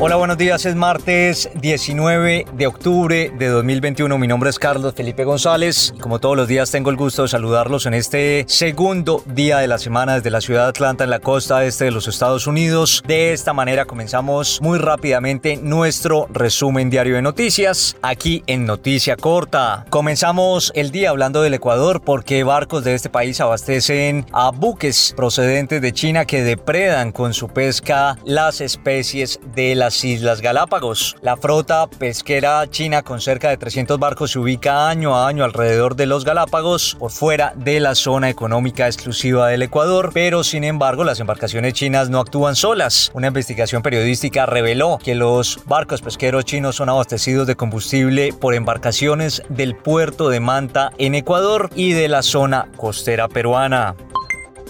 Hola, buenos días. Es martes 19 de octubre de 2021. Mi nombre es Carlos Felipe González como todos los días tengo el gusto de saludarlos en este segundo día de la semana desde la ciudad de Atlanta en la costa este de los Estados Unidos. De esta manera comenzamos muy rápidamente nuestro resumen diario de noticias aquí en Noticia Corta. Comenzamos el día hablando del Ecuador porque barcos de este país abastecen a buques procedentes de China que depredan con su pesca las especies de la Islas Galápagos. La flota pesquera china con cerca de 300 barcos se ubica año a año alrededor de los Galápagos por fuera de la zona económica exclusiva del Ecuador, pero sin embargo las embarcaciones chinas no actúan solas. Una investigación periodística reveló que los barcos pesqueros chinos son abastecidos de combustible por embarcaciones del puerto de Manta en Ecuador y de la zona costera peruana.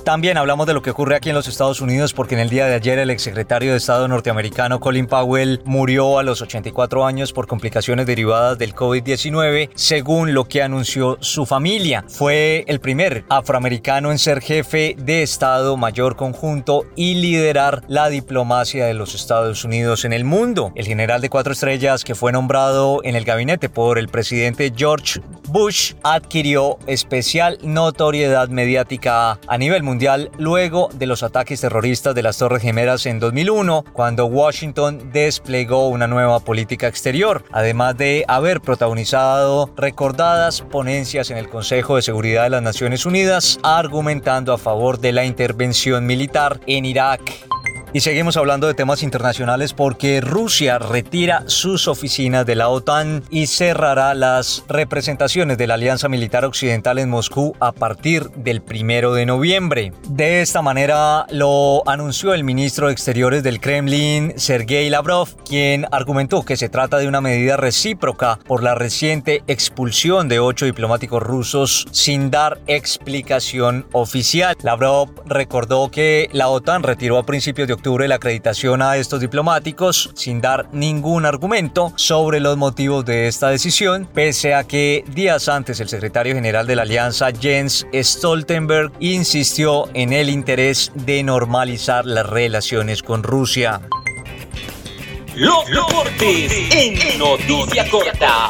También hablamos de lo que ocurre aquí en los Estados Unidos porque en el día de ayer el exsecretario de Estado norteamericano Colin Powell murió a los 84 años por complicaciones derivadas del COVID-19, según lo que anunció su familia. Fue el primer afroamericano en ser jefe de Estado Mayor Conjunto y liderar la diplomacia de los Estados Unidos en el mundo. El general de cuatro estrellas que fue nombrado en el gabinete por el presidente George Bush adquirió especial notoriedad mediática a nivel mundial luego de los ataques terroristas de las Torres Gemelas en 2001, cuando Washington desplegó una nueva política exterior, además de haber protagonizado recordadas ponencias en el Consejo de Seguridad de las Naciones Unidas argumentando a favor de la intervención militar en Irak. Y seguimos hablando de temas internacionales porque Rusia retira sus oficinas de la OTAN y cerrará las representaciones de la Alianza Militar Occidental en Moscú a partir del primero de noviembre. De esta manera lo anunció el ministro de Exteriores del Kremlin, Sergei Lavrov, quien argumentó que se trata de una medida recíproca por la reciente expulsión de ocho diplomáticos rusos sin dar explicación oficial. Lavrov recordó que la OTAN retiró a principios de octubre la acreditación a estos diplomáticos sin dar ningún argumento sobre los motivos de esta decisión, pese a que días antes el secretario general de la alianza Jens Stoltenberg insistió en el interés de normalizar las relaciones con Rusia. Los deportes en noticia corta.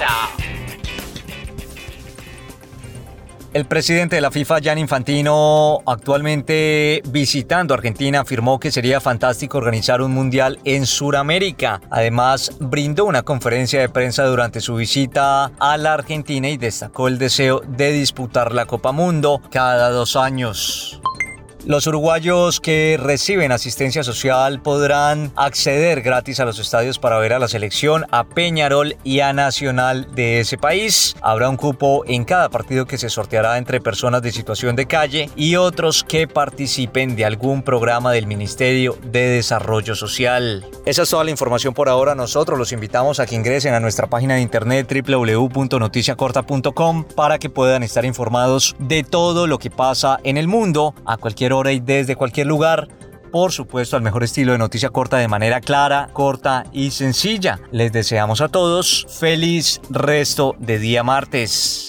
El presidente de la FIFA, Jan Infantino, actualmente visitando Argentina, afirmó que sería fantástico organizar un mundial en Sudamérica. Además, brindó una conferencia de prensa durante su visita a la Argentina y destacó el deseo de disputar la Copa Mundo cada dos años. Los uruguayos que reciben asistencia social podrán acceder gratis a los estadios para ver a la selección, a Peñarol y a Nacional de ese país. Habrá un cupo en cada partido que se sorteará entre personas de situación de calle y otros que participen de algún programa del Ministerio de Desarrollo Social. Esa es toda la información por ahora. Nosotros los invitamos a que ingresen a nuestra página de internet www.noticiacorta.com para que puedan estar informados de todo lo que pasa en el mundo a cualquier y desde cualquier lugar. Por supuesto, al mejor estilo de noticia corta de manera clara, corta y sencilla. Les deseamos a todos feliz resto de día martes.